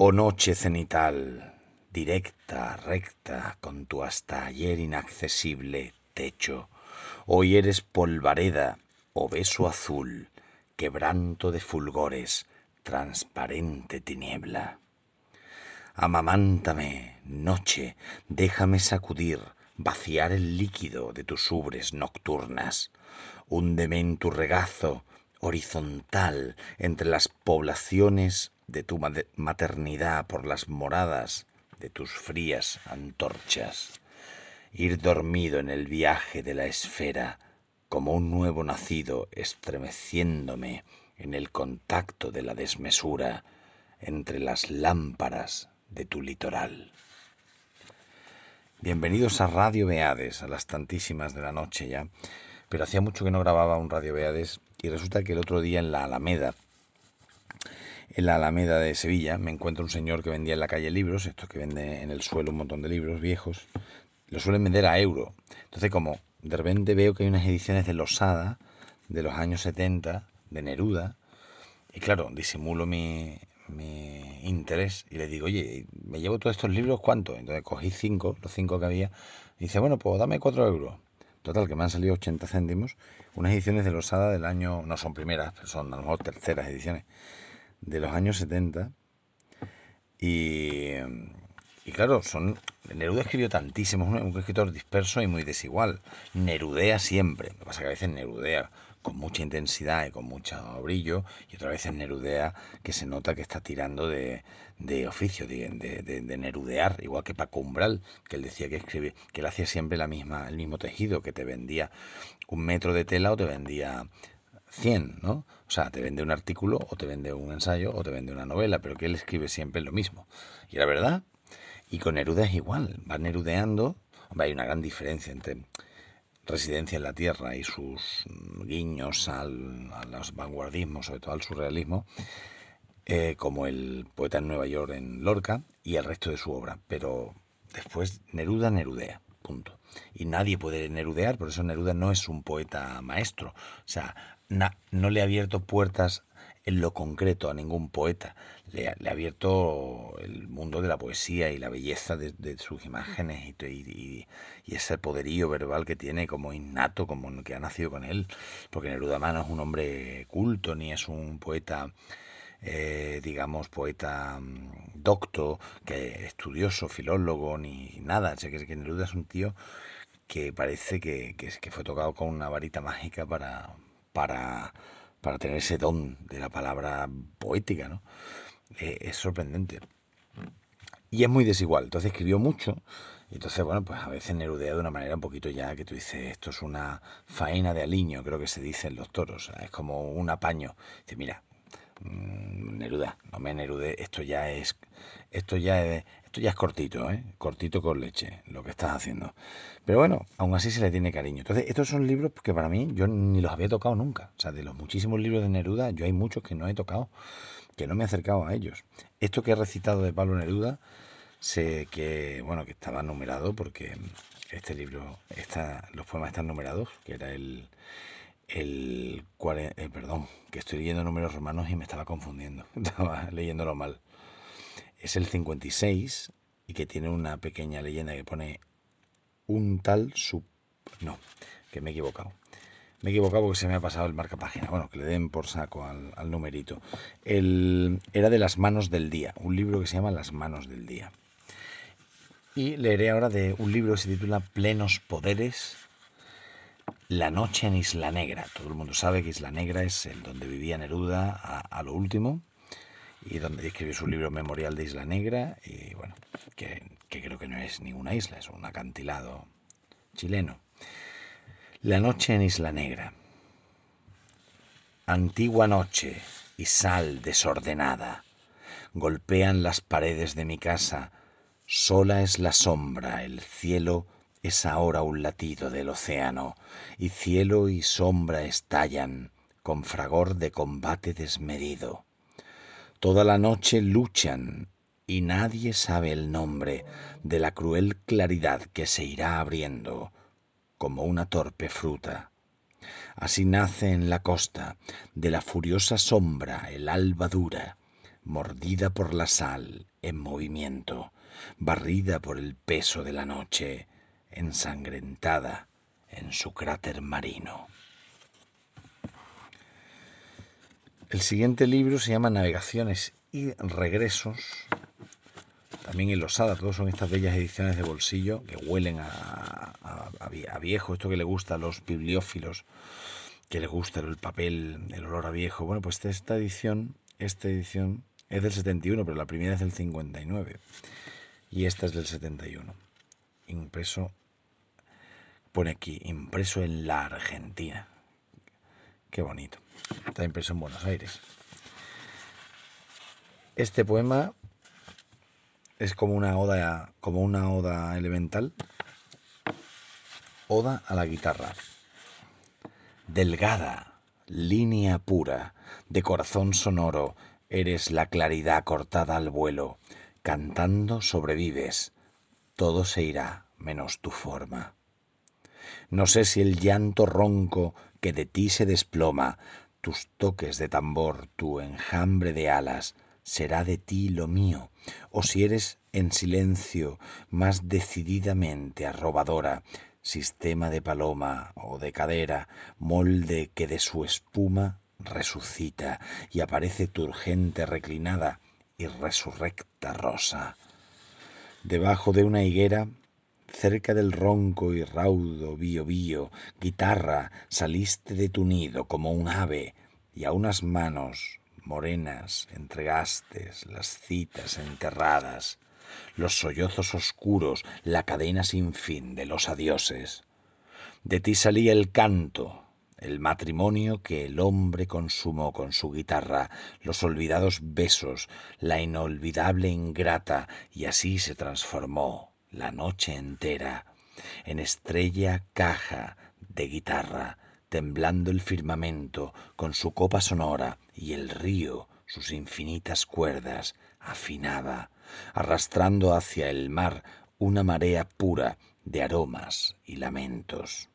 Oh noche cenital, directa, recta, con tu hasta ayer inaccesible techo, hoy eres polvareda o beso azul, quebranto de fulgores, transparente tiniebla. Amamántame, noche, déjame sacudir, vaciar el líquido de tus ubres nocturnas. Húndeme en tu regazo horizontal entre las poblaciones de tu maternidad por las moradas de tus frías antorchas. Ir dormido en el viaje de la esfera como un nuevo nacido estremeciéndome en el contacto de la desmesura entre las lámparas de tu litoral. Bienvenidos a Radio Beades, a las tantísimas de la noche ya, pero hacía mucho que no grababa un Radio Beades y resulta que el otro día en la Alameda, en la Alameda de Sevilla, me encuentro un señor que vendía en la calle libros, estos que vende en el suelo un montón de libros viejos, los suelen vender a euro. Entonces, como de repente veo que hay unas ediciones de Losada de los años 70, de Neruda, y claro, disimulo mi, mi interés y le digo, oye, me llevo todos estos libros, ¿cuánto? Entonces cogí cinco, los cinco que había, y dice, bueno, pues dame cuatro euros. Total, que me han salido 80 céntimos, unas ediciones de Losada del año, no son primeras, son a lo mejor terceras ediciones, de los años 70. Y, y claro, son Neruda escribió tantísimo, es un escritor disperso y muy desigual. Nerudea siempre, lo que pasa que a veces nerudea con mucha intensidad y con mucho brillo, y otra vez en Nerudea que se nota que está tirando de, oficio, de, de, nerudear, igual que Paco Umbral, que él decía que escribe, que él hacía siempre la misma, el mismo tejido, que te vendía un metro de tela o te vendía 100, ¿no? O sea, te vende un artículo o te vende un ensayo o te vende una novela, pero que él escribe siempre lo mismo. Y la verdad, y con Neruda es igual, va nerudeando, hay una gran diferencia entre Residencia en la Tierra y sus guiños al, a los vanguardismos, sobre todo al surrealismo, eh, como el poeta en Nueva York en Lorca y el resto de su obra. Pero después Neruda nerudea, punto. Y nadie puede nerudear, por eso Neruda no es un poeta maestro. O sea, no le ha abierto puertas en lo concreto a ningún poeta. Le, ha abierto el mundo de la poesía y la belleza de, sus imágenes y, ese poderío verbal que tiene como innato, como que ha nacido con él. Porque Neruda no es un hombre culto, ni es un poeta, eh, digamos, poeta mm, docto, que estudioso, filólogo, ni nada. O que, que Neruda es un tío que parece que, que fue tocado con una varita mágica para... para para tener ese don de la palabra poética, ¿no? Eh, es sorprendente. Y es muy desigual. Entonces escribió mucho. Y entonces, bueno, pues a veces nerudea de una manera un poquito ya que tú dices, esto es una faena de aliño, creo que se dice en los toros. Es como un apaño. Dice, mira, mm, Neruda, no me nerude, esto ya es, esto ya es, ya es cortito, ¿eh? cortito con leche, lo que estás haciendo. Pero bueno, aún así se le tiene cariño. Entonces, estos son libros que para mí yo ni los había tocado nunca. O sea, de los muchísimos libros de Neruda, yo hay muchos que no he tocado, que no me he acercado a ellos. Esto que he recitado de Pablo Neruda, sé que, bueno, que estaba numerado porque este libro, está, los poemas están numerados, que era el, el, eh, perdón, que estoy leyendo números romanos y me estaba confundiendo, estaba leyéndolo mal es el 56 y que tiene una pequeña leyenda que pone un tal sub... No, que me he equivocado. Me he equivocado porque se me ha pasado el marca página. Bueno, que le den por saco al, numerito. El, era de Las manos del día, un libro que se llama Las manos del día. Y leeré ahora de un libro que se titula Plenos Poderes, La noche en Isla Negra. Todo el mundo sabe que Isla Negra es el donde vivía Neruda a lo último y donde escribió su libro Memorial de Isla Negra, y bueno, que, creo que no es ninguna isla, es un acantilado chileno. La noche en Isla Negra. Antigua noche y sal desordenada. Golpean las paredes de mi casa. Sola es la sombra, el cielo es ahora un latido del océano, y cielo y sombra estallan con fragor de combate desmedido. Toda la noche luchan y nadie sabe el nombre de la cruel claridad que se irá abriendo como una torpe fruta. Así nace en la costa de la furiosa sombra el alba dura, mordida por la sal, en movimiento, barrida por el peso de la noche, ensangrentada en su cráter marino. El siguiente libro se llama Navegaciones y Regresos, también en Losada, todos son estas bellas ediciones de bolsillo que huelen a, a, viejo, esto que le gusta a los bibliófilos, que les gusta el papel, el olor a viejo. Bueno, pues esta edición, esta edición es del 71, pero la primera es del 59 y esta es del 71. Impreso, pone aquí, impreso en la Argentina. Qué bonito. Está impreso en Buenos Aires. Este poema es como una oda, como una oda elemental. Oda a la guitarra. Delgada, línea pura, de corazón sonoro, eres la claridad cortada al vuelo. Cantando sobrevives. Todo se irá menos tu forma. No sé si el llanto ronco que de ti se desploma, tus toques de tambor, tu enjambre de alas, será de ti lo mío, o si eres en silencio más decididamente arrobadora, sistema de paloma o de cadera, molde que de su espuma resucita y aparece turgente reclinada y resurrecta rosa. Debajo de una higuera, cerca del ronco y raudo bío guitarra, saliste de tu nido como un ave, y a unas manos morenas entregaste las citas enterradas, los sollozos oscuros, la cadena sin fin de los adioses. De ti salía el canto, el matrimonio que el hombre consumó con su guitarra, los olvidados besos, la inolvidable ingrata, y así se transformó la noche entera en estrella caja de guitarra, temblando el firmamento con su copa sonora y el río sus infinitas cuerdas afinaba, arrastrando hacia el mar una marea pura de aromas y lamentos.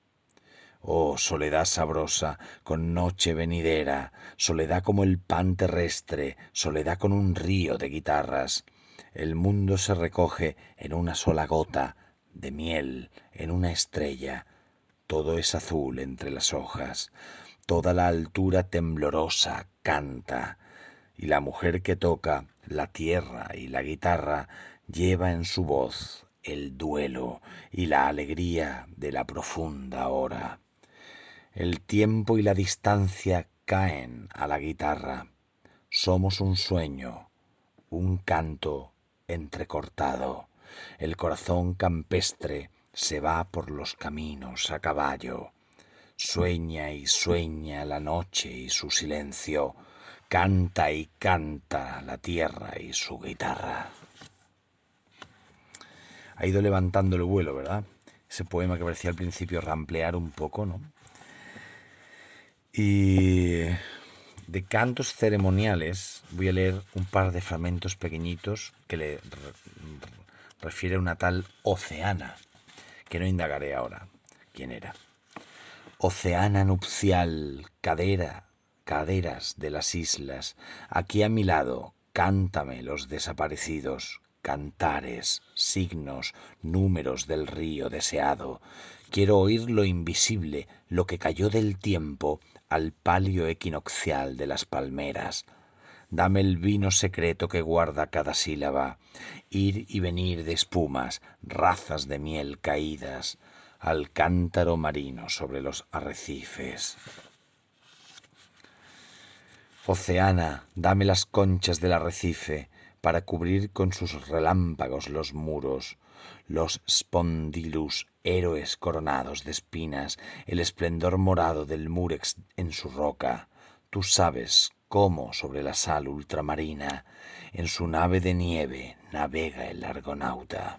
Oh soledad sabrosa, con noche venidera, soledad como el pan terrestre, soledad con un río de guitarras. El mundo se recoge en una sola gota de miel, en una estrella. Todo es azul entre las hojas, toda la altura temblorosa canta, y la mujer que toca la tierra y la guitarra lleva en su voz el duelo y la alegría de la profunda hora. El tiempo y la distancia caen a la guitarra. Somos un sueño, un canto entrecortado. El corazón campestre se va por los caminos a caballo. Sueña y sueña la noche y su silencio. Canta y canta la tierra y su guitarra. Ha ido levantando el vuelo, ¿verdad? Ese poema que parecía al principio ramplear un poco, ¿no? Y de cantos ceremoniales voy a leer un par de fragmentos pequeñitos que le refiere a una tal Oceana, que no indagaré ahora quién era. Oceana nupcial, cadera, caderas de las islas, aquí a mi lado, cántame los desaparecidos, cantares, signos, números del río deseado. Quiero oír lo invisible, lo que cayó del tiempo, al palio equinoccial de las palmeras. Dame el vino secreto que guarda cada sílaba, ir y venir de espumas, razas de miel caídas, al cántaro marino sobre los arrecifes. Oceana, dame las conchas del arrecife para cubrir con sus relámpagos los muros, los spondylus héroes coronados de espinas, el esplendor morado del murex en su roca. Tú sabes cómo sobre la sal ultramarina, en su nave de nieve, navega el argonauta.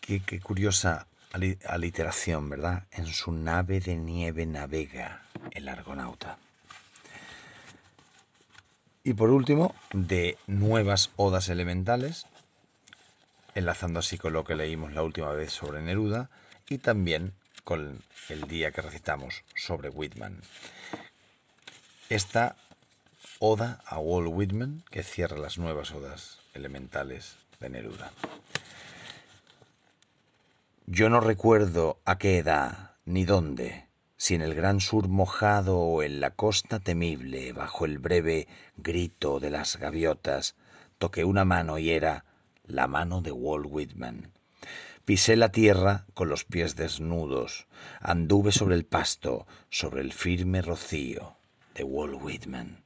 Qué, qué curiosa aliteración, ¿verdad? En su nave de nieve navega el argonauta. Y por último, de nuevas odas elementales, enlazando así con lo que leímos la última vez sobre Neruda y también con el día que recitamos sobre Whitman. esta oda a Walt Whitman que cierra las nuevas odas elementales de Neruda. Yo no recuerdo a qué edad ni dónde, si en el gran sur mojado o en la costa temible, bajo el breve grito de las gaviotas, toqué una mano y era la mano de Walt Whitman. Pisé la tierra con los pies desnudos, anduve sobre el pasto, sobre el firme rocío de Walt Whitman.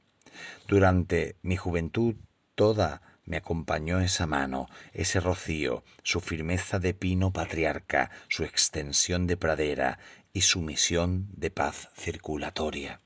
Durante mi juventud toda me acompañó esa mano, ese rocío, su firmeza de pino patriarca, su extensión de pradera y su misión de paz circulatoria.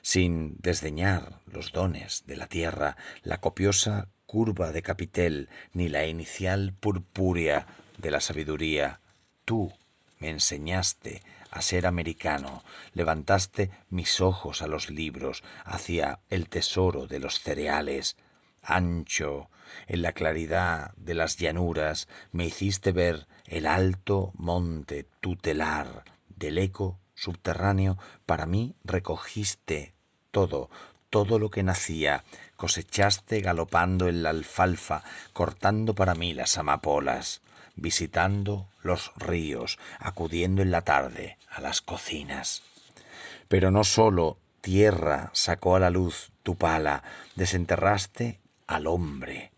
Sin desdeñar los dones de la tierra, la copiosa curva de capitel, ni la inicial purpúrea de la sabiduría, tú me enseñaste a ser americano, levantaste mis ojos a los libros, hacia el tesoro de los cereales, ancho, en la claridad de las llanuras, me hiciste ver el alto monte tutelar del eco subterráneo, para mí recogiste todo, todo lo que nacía, cosechaste galopando en la alfalfa, cortando para mí las amapolas, visitando los ríos, acudiendo en la tarde a las cocinas. Pero no sólo tierra sacó a la luz tu pala, desenterraste al hombre,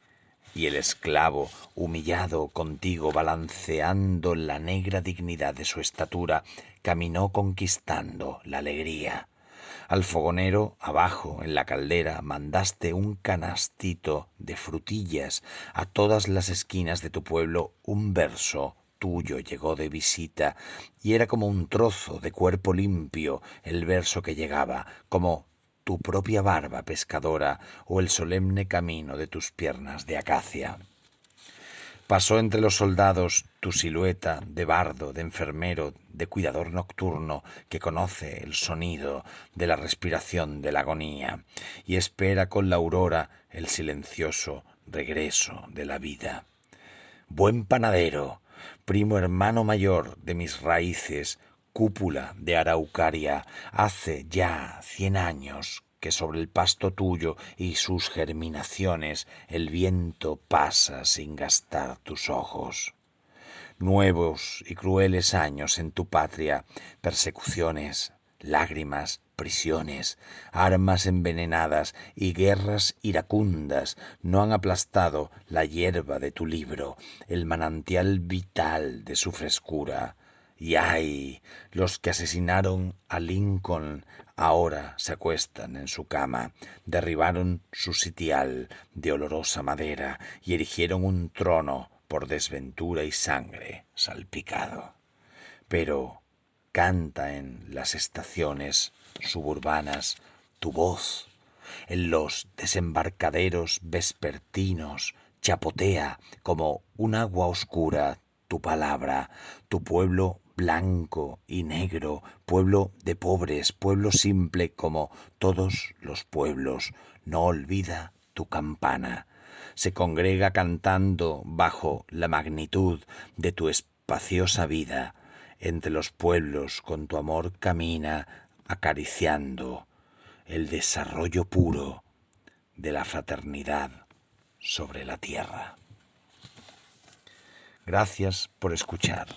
y el esclavo, humillado contigo, balanceando la negra dignidad de su estatura, caminó conquistando la alegría. Al fogonero, abajo, en la caldera, mandaste un canastito de frutillas. A todas las esquinas de tu pueblo un verso tuyo llegó de visita, y era como un trozo de cuerpo limpio el verso que llegaba, como tu propia barba pescadora o el solemne camino de tus piernas de acacia. Pasó entre los soldados tu silueta de bardo, de enfermero, de cuidador nocturno que conoce el sonido de la respiración de la agonía y espera con la aurora el silencioso regreso de la vida. Buen panadero, primo hermano mayor de mis raíces, cúpula de araucaria, hace ya cien años que sobre el pasto tuyo y sus germinaciones el viento pasa sin gastar tus ojos. Nuevos y crueles años en tu patria, persecuciones, lágrimas, prisiones, armas envenenadas y guerras iracundas no han aplastado la hierba de tu libro, el manantial vital de su frescura. Y ay, los que asesinaron a Lincoln ahora se acuestan en su cama, derribaron su sitial de olorosa madera y erigieron un trono por desventura y sangre salpicado. Pero canta en las estaciones suburbanas tu voz, en los desembarcaderos vespertinos chapotea como un agua oscura tu palabra, tu pueblo blanco y negro, pueblo de pobres, pueblo simple como todos los pueblos, no olvida tu campana. Se congrega cantando bajo la magnitud de tu espaciosa vida. Entre los pueblos con tu amor camina acariciando el desarrollo puro de la fraternidad sobre la tierra. Gracias por escuchar.